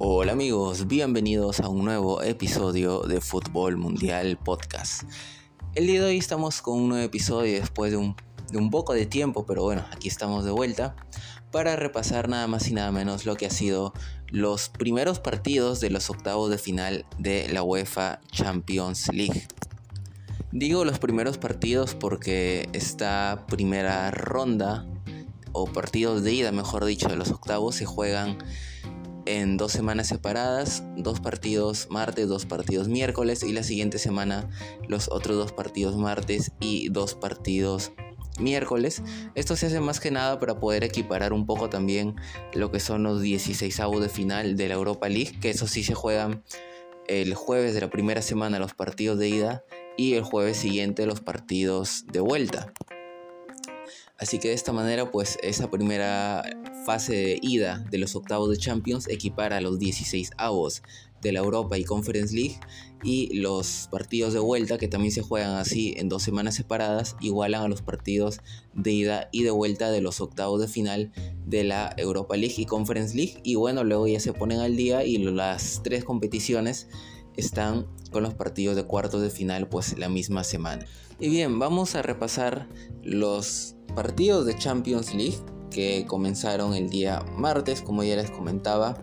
Hola amigos, bienvenidos a un nuevo episodio de Fútbol Mundial Podcast. El día de hoy estamos con un nuevo episodio después de un, de un poco de tiempo, pero bueno, aquí estamos de vuelta para repasar nada más y nada menos lo que ha sido los primeros partidos de los octavos de final de la UEFA Champions League. Digo los primeros partidos porque esta primera ronda o partidos de ida, mejor dicho, de los octavos se juegan en dos semanas separadas, dos partidos martes, dos partidos miércoles y la siguiente semana los otros dos partidos martes y dos partidos miércoles. Esto se hace más que nada para poder equiparar un poco también lo que son los 16 avos de final de la Europa League, que eso sí se juegan el jueves de la primera semana los partidos de ida y el jueves siguiente los partidos de vuelta. Así que de esta manera, pues esa primera fase de ida de los octavos de Champions equipara a los 16 avos de la Europa y Conference League y los partidos de vuelta que también se juegan así en dos semanas separadas igualan a los partidos de ida y de vuelta de los octavos de final de la Europa League y Conference League. Y bueno luego ya se ponen al día y las tres competiciones están con los partidos de cuartos de final pues la misma semana. Y bien vamos a repasar los partidos de Champions League que comenzaron el día martes, como ya les comentaba,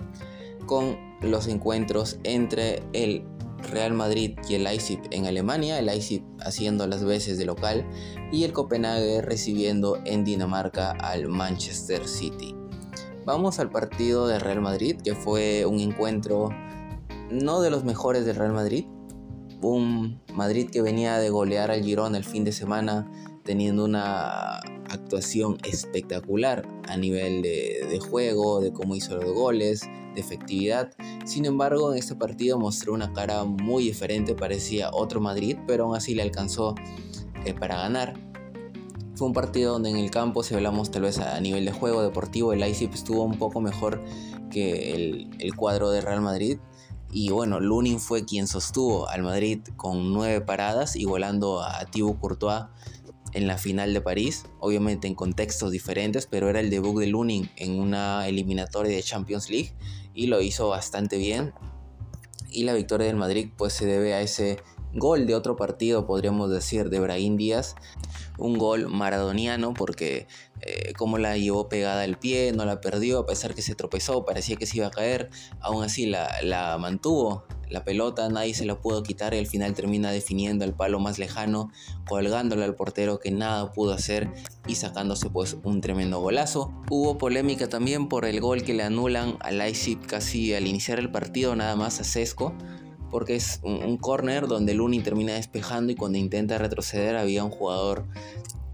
con los encuentros entre el Real Madrid y el Leipzig en Alemania, el Leipzig haciendo las veces de local y el Copenhague recibiendo en Dinamarca al Manchester City. Vamos al partido de Real Madrid, que fue un encuentro no de los mejores del Real Madrid, un Madrid que venía de golear al Girón el fin de semana teniendo una actuación espectacular a nivel de, juego, de cómo hizo los goles, de efectividad. Sin embargo, en este partido mostró una cara muy diferente, parecía otro Madrid, pero aún así le alcanzó eh, para ganar. Fue un partido donde en el campo, si hablamos tal vez a nivel de juego deportivo, el Leipzig estuvo un poco mejor que el, cuadro de Real Madrid. Y bueno, Lunin fue quien sostuvo al Madrid con nueve paradas, igualando a Thibaut Courtois en la final de París, obviamente en contextos diferentes, pero era el debut de Lunin en una eliminatoria de Champions League y lo hizo bastante bien. Y la victoria del Madrid pues se debe a ese gol de otro partido, podríamos decir, de Brahim Díaz. Un gol maradoniano porque eh, como la llevó pegada al pie, no la perdió a pesar que se tropezó, parecía que se iba a caer, aún así la, la mantuvo la pelota, nadie se la pudo quitar y al final termina definiendo el palo más lejano, colgándole al portero que nada pudo hacer y sacándose pues un tremendo golazo. Hubo polémica también por el gol que le anulan a Leipzig casi al iniciar el partido, nada más a Sesco, porque es un, un corner donde Luni termina despejando y cuando intenta retroceder había un jugador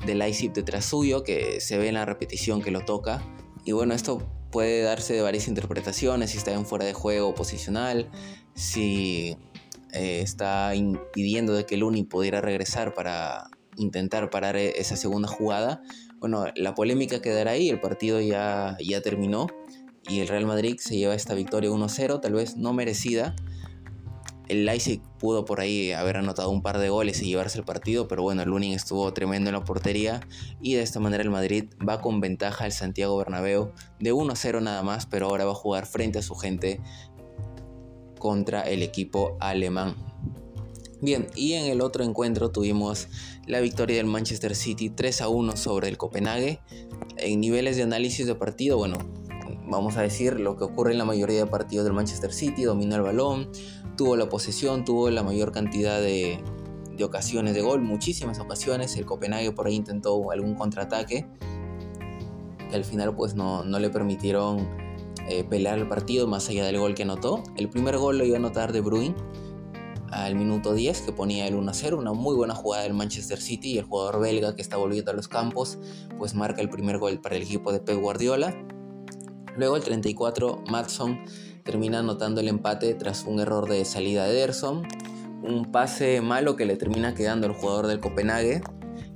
de Leipzig detrás suyo que se ve en la repetición que lo toca. Y bueno, esto puede darse de varias interpretaciones, si está en fuera de juego posicional, si eh, está impidiendo de que Luni pudiera regresar para intentar parar e-, esa segunda jugada. Bueno, la polémica quedará ahí, el partido ya, ya terminó y el Real Madrid se lleva esta victoria 1-0, tal vez no merecida. El Leipzig pudo por ahí haber anotado un par de goles y llevarse el partido, pero bueno, el Lunin estuvo tremendo en la portería y de esta manera el Madrid va con ventaja al Santiago Bernabéu de 1-0 nada más, pero ahora va a jugar frente a su gente contra el equipo alemán. Bien, y en el otro encuentro tuvimos la victoria del Manchester City 3 a 1 sobre el Copenhague. En niveles de análisis de partido, bueno, vamos a decir lo que ocurre en la mayoría de partidos del Manchester City, dominó el balón, tuvo la posesión, tuvo la mayor cantidad de, ocasiones de gol, muchísimas ocasiones. El Copenhague por ahí intentó algún contraataque que al final pues no, no le permitieron eh, pelear el partido más allá del gol que anotó. El primer gol lo iba a anotar de Bruin al minuto 10 que ponía el 1-0, una muy buena jugada del Manchester City y el jugador belga que está volviendo a los campos pues marca el primer gol para el equipo de Pep Guardiola. Luego el 34 Matson termina anotando el empate tras un error de salida de Ederson, un pase malo que le termina quedando al jugador del Copenhague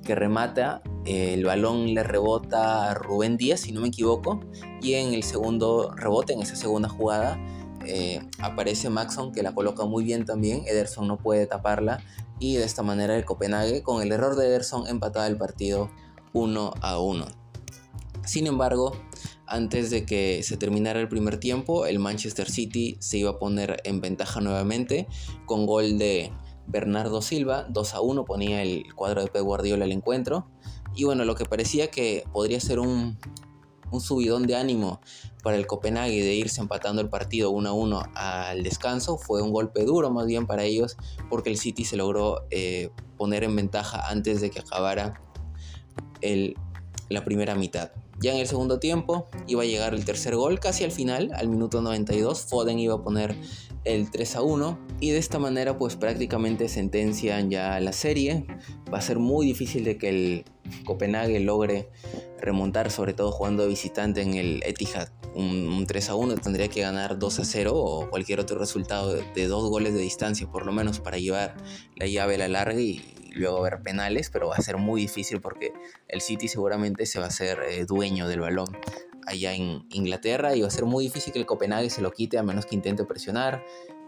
que remata, el balón le rebota a Rubén Díaz, si no me equivoco, y en el segundo rebote, en esa segunda jugada, eh, aparece Maxon que la coloca muy bien también, Ederson no puede taparla, y de esta manera el Copenhague, con el error de Ederson, empataba el partido 1 a 1. Sin embargo, Antes de que se terminara el primer tiempo, el Manchester City se iba a poner en ventaja nuevamente con gol de Bernardo Silva, 2 a 1 ponía el cuadro de Pep Guardiola al encuentro. Y bueno, lo que parecía que podría ser un, un subidón de ánimo para el Copenhague de irse empatando el partido 1 a 1 al descanso fue un golpe duro más bien para ellos porque el City se logró eh, poner en ventaja antes de que acabara el, la primera mitad. Ya en el segundo tiempo iba a llegar el tercer gol, casi al final, al minuto 92, Foden iba a poner el 3 a 1 y de esta manera pues prácticamente sentencian ya la serie. Va a ser muy difícil de que el Copenhague logre remontar, sobre todo jugando visitante en el Etihad. Un, 3 a 1 tendría que ganar 2 a 0 o cualquier otro resultado de, dos goles de distancia por lo menos para llevar la llave a la larga y luego ver penales, pero va a ser muy difícil porque el City seguramente se va a hacer eh, dueño del balón allá en Inglaterra y va a ser muy difícil que el Copenhague se lo quite a menos que intente presionar.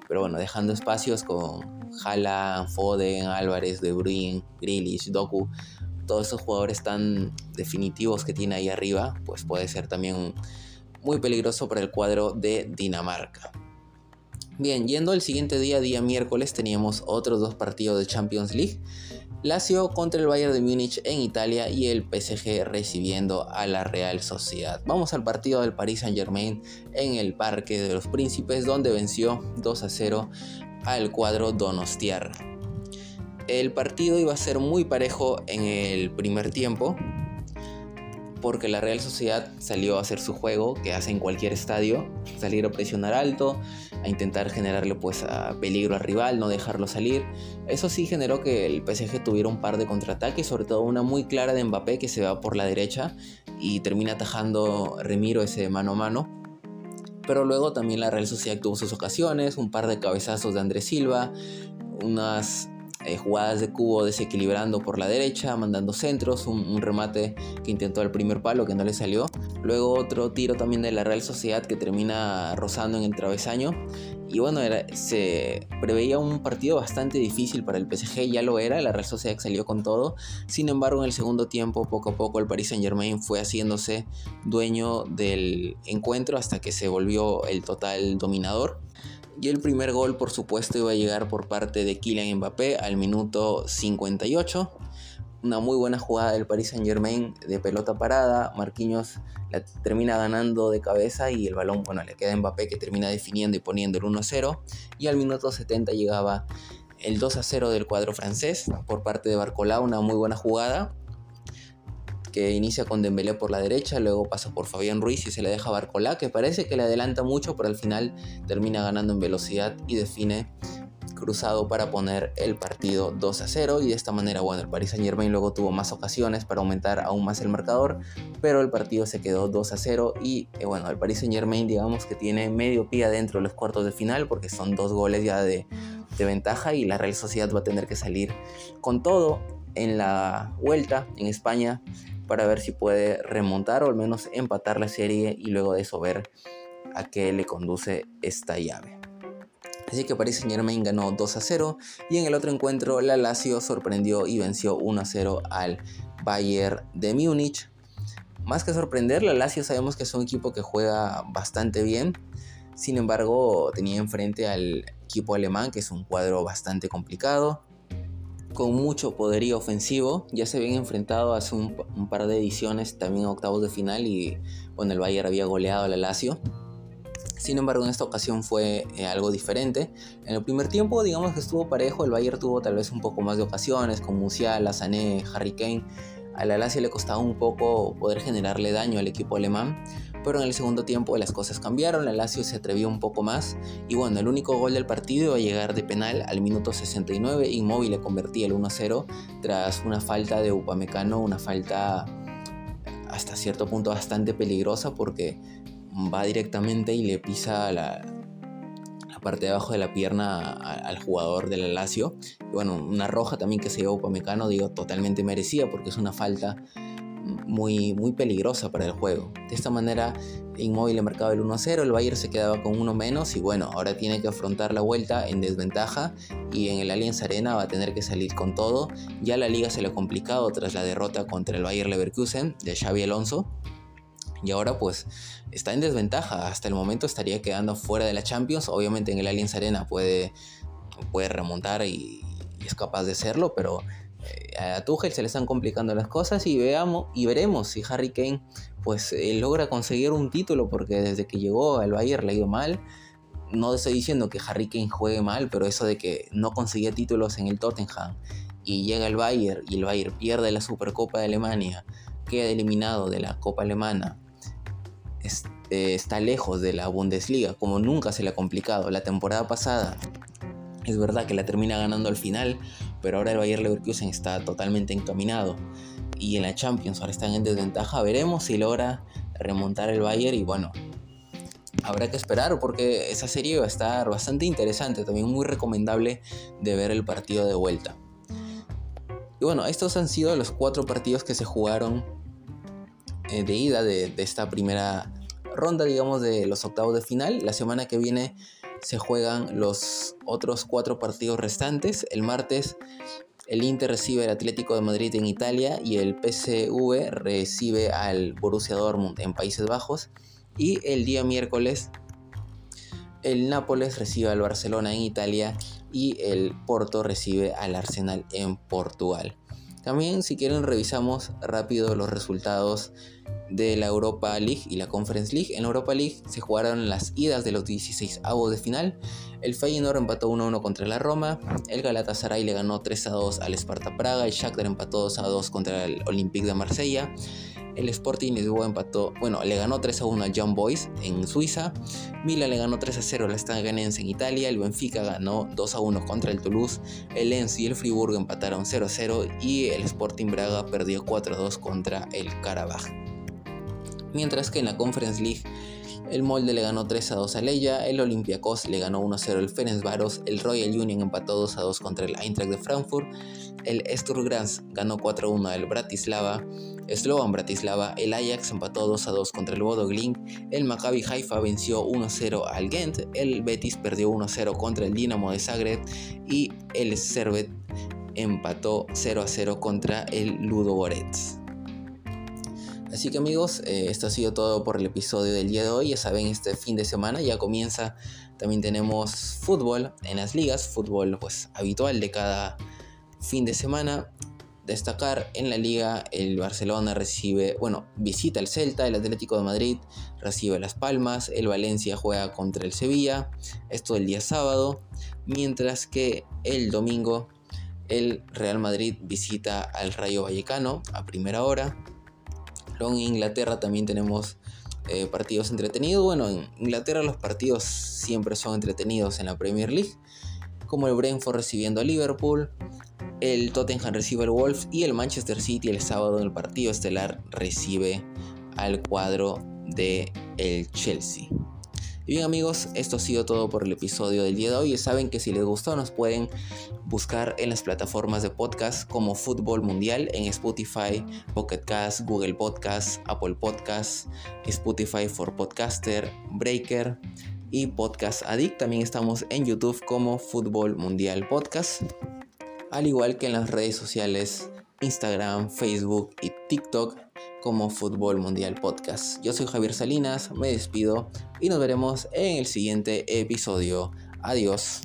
Pero bueno, dejando espacios con Haaland, Foden, Álvarez, De Bruyne, Grealish, Doku, todos esos jugadores tan definitivos que tiene ahí arriba, pues puede ser también muy peligroso para el cuadro de Dinamarca. Bien, yendo al siguiente día, día miércoles, teníamos otros dos partidos de Champions League. Lazio contra el Bayern de Múnich en Italia y el PSG recibiendo a la Real Sociedad. Vamos al partido del Paris Saint Germain en el Parque de los Príncipes donde venció 2 a 0 al cuadro Donostiar. El partido iba a ser muy parejo en el primer tiempo porque la Real Sociedad salió a hacer su juego que hace en cualquier estadio, salir a presionar alto, a intentar generarle pues a peligro al rival, no dejarlo salir. Eso sí generó que el PSG tuviera un par de contraataques, sobre todo una muy clara de Mbappé que se va por la derecha y termina atajando Remiro ese mano a mano. Pero luego también la Real Sociedad tuvo sus ocasiones, un par de cabezazos de Andrés Silva, unas eh, jugadas de cubo desequilibrando por la derecha, mandando centros, un, remate que intentó al primer palo que no le salió. Luego otro tiro también de la Real Sociedad que termina rozando en el travesaño. Y bueno, se preveía un partido bastante difícil para el PSG, ya lo era, la Real Sociedad salió con todo. Sin embargo, en el segundo tiempo, poco a poco, el Paris Saint Germain fue haciéndose dueño del encuentro hasta que se volvió el total dominador. Y el primer gol, por supuesto, iba a llegar por parte de Kylian Mbappé al minuto 58. Una muy buena jugada del Paris Saint Germain de pelota parada. Marquinhos la termina ganando de cabeza y el balón, bueno, le queda a Mbappé que termina definiendo y poniendo el 1-0. Y al minuto 70 llegaba el 2-0 del cuadro francés por parte de Barcola. Una muy buena jugada que inicia con Dembélé por la derecha, luego pasa por Fabián Ruiz y se le deja Barcolá, que parece que le adelanta mucho, pero al final termina ganando en velocidad y define cruzado para poner el partido 2 a 0 y de esta manera bueno el Paris Saint Germain luego tuvo más ocasiones para aumentar aún más el marcador pero el partido se quedó 2 a 0 y eh, bueno el Paris Saint Germain digamos que tiene medio pie adentro de los cuartos de final porque son dos goles ya de, de ventaja y la Real Sociedad va a tener que salir con todo en la vuelta en España para ver si puede remontar o al menos empatar la serie y luego de eso ver a qué le conduce esta llave. Así que Paris Saint Germain ganó 2 a 0 y en el otro encuentro la Lazio sorprendió y venció 1 a 0 al Bayern de Múnich. Más que sorprender, la Lazio sabemos que es un equipo que juega bastante bien. Sin embargo, tenía enfrente al equipo alemán, que es un cuadro bastante complicado con mucho poderío ofensivo. Ya se habían enfrentado hace un, par de ediciones también a octavos de final y bueno, el Bayern había goleado al Lazio. Sin embargo, en esta ocasión fue eh, algo diferente. En el primer tiempo, digamos que estuvo parejo. El Bayern tuvo tal vez un poco más de ocasiones, con Musiala, Sané, Harry Kane. A la Lazio le costaba un poco poder generarle daño al equipo alemán pero en el segundo tiempo las cosas cambiaron, la Lazio se atrevió un poco más y bueno, el único gol del partido iba a llegar de penal al minuto 69, Inmóvil le convertía el 1-0 tras una falta de Upamecano, una falta hasta cierto punto bastante peligrosa porque va directamente y le pisa la, parte de abajo de la pierna al jugador de la Lazio. Y bueno, una roja también que se llevó Upamecano, digo, totalmente merecida porque es una falta muy, muy peligrosa para el juego. De esta manera, Inmóvil marcaba el 1-0, el Bayern se quedaba con uno menos y bueno, ahora tiene que afrontar la vuelta en desventaja y en el Allianz Arena va a tener que salir con todo. Ya la liga se le ha complicado tras la derrota contra el Bayern Leverkusen de Xavi Alonso. Y ahora pues está en desventaja. Hasta el momento estaría quedando fuera de la Champions. Obviamente en el Allianz Arena puede, puede remontar y, es capaz de hacerlo, pero a Tuchel se le están complicando las cosas y veamos y veremos si Harry Kane pues eh, logra conseguir un título porque desde que llegó al Bayern le ha ido mal. No estoy diciendo que Harry Kane juegue mal, pero eso de que no conseguía títulos en el Tottenham y llega el Bayern y el Bayern pierde la Supercopa de Alemania, queda eliminado de la Copa Alemana, eh, está lejos de la Bundesliga, como nunca se le ha complicado. La temporada pasada es verdad que la termina ganando al final, pero ahora el Bayern Leverkusen está totalmente encaminado. Y en la Champions ahora están en desventaja. Veremos si logra remontar el Bayern y bueno, habrá que esperar porque esa serie va a estar bastante interesante, también muy recomendable de ver el partido de vuelta. Y bueno, estos han sido los cuatro partidos que se jugaron eh, de ida de, esta primera ronda, digamos, de los octavos de final. La semana que viene se juegan los otros cuatro partidos restantes. El martes el Inter recibe al Atlético de Madrid en Italia y el PSV recibe al Borussia Dortmund en Países Bajos. Y el día miércoles el Nápoles recibe al Barcelona en Italia y el Porto recibe al Arsenal en Portugal. También si quieren revisamos rápido los resultados de la Europa League y la Conference League. En la Europa League se jugaron las idas de los 16 avos de final. El Feyenoord empató 1-1 contra la Roma. El Galatasaray le ganó 3-2 al Sparta Praga. El Shakhtar empató 2-2 contra el Olympique de Marsella. El Sporting Lisboa empató, bueno, le ganó 3 a 1 al Young Boys en Suiza. Milan le ganó 3 a 0 al Staganense en Italia. El Benfica ganó 2 a 1 contra el Toulouse. El Lens y el Friburgo empataron 0 a 0. Y el Sporting Braga perdió 4 a 2 contra el Karabaj. Mientras que en la Conference League el Molde le ganó 3 a 2 a Leia, el Olympiacos le ganó 1 a 0 al Ferencváros, el Royal Union empató 2 a 2 contra el Eintracht de Frankfurt, el Sturm ganó 4 a 1 al Bratislava, Slovan Bratislava, el Ajax empató 2 a 2 contra el Bodo Glink, el Maccabi Haifa venció 1 a 0 al Ghent, el Betis perdió 1 a 0 contra el Dinamo de Zagreb y el Servet empató 0 a 0 contra el Ludo. Así que amigos, eh, esto ha sido todo por el episodio del día de hoy. Ya saben, este fin de semana ya comienza. También tenemos fútbol en las ligas, fútbol pues habitual de cada fin de semana. Destacar en la liga, el Barcelona recibe, bueno, visita el Celta, el Atlético de Madrid recibe Las Palmas, el Valencia juega contra el Sevilla, esto el día sábado, mientras que el domingo el Real Madrid visita al Rayo Vallecano a primera hora Luego en Inglaterra también tenemos eh, partidos entretenidos. Bueno, en Inglaterra los partidos siempre son entretenidos en la Premier League. Como el Brentford recibiendo a Liverpool. El Tottenham recibe al. Y el Manchester City el sábado en el partido estelar recibe al cuadro de el Chelsea. Y bien amigos, esto ha sido todo por el episodio del día de hoy. saben que si les gustó nos pueden buscar en las plataformas de podcast como Fútbol Mundial en Spotify, Pocket Cast, Google Podcast, Apple Podcast, Spotify for Podcaster, Breaker y Podcast Addict. También estamos en YouTube como Fútbol Mundial Podcast. Al igual que en las redes sociales Instagram, Facebook y TikTok como Fútbol Mundial Podcast. Yo soy Javier Salinas, me despido y nos veremos en el siguiente episodio. Adiós.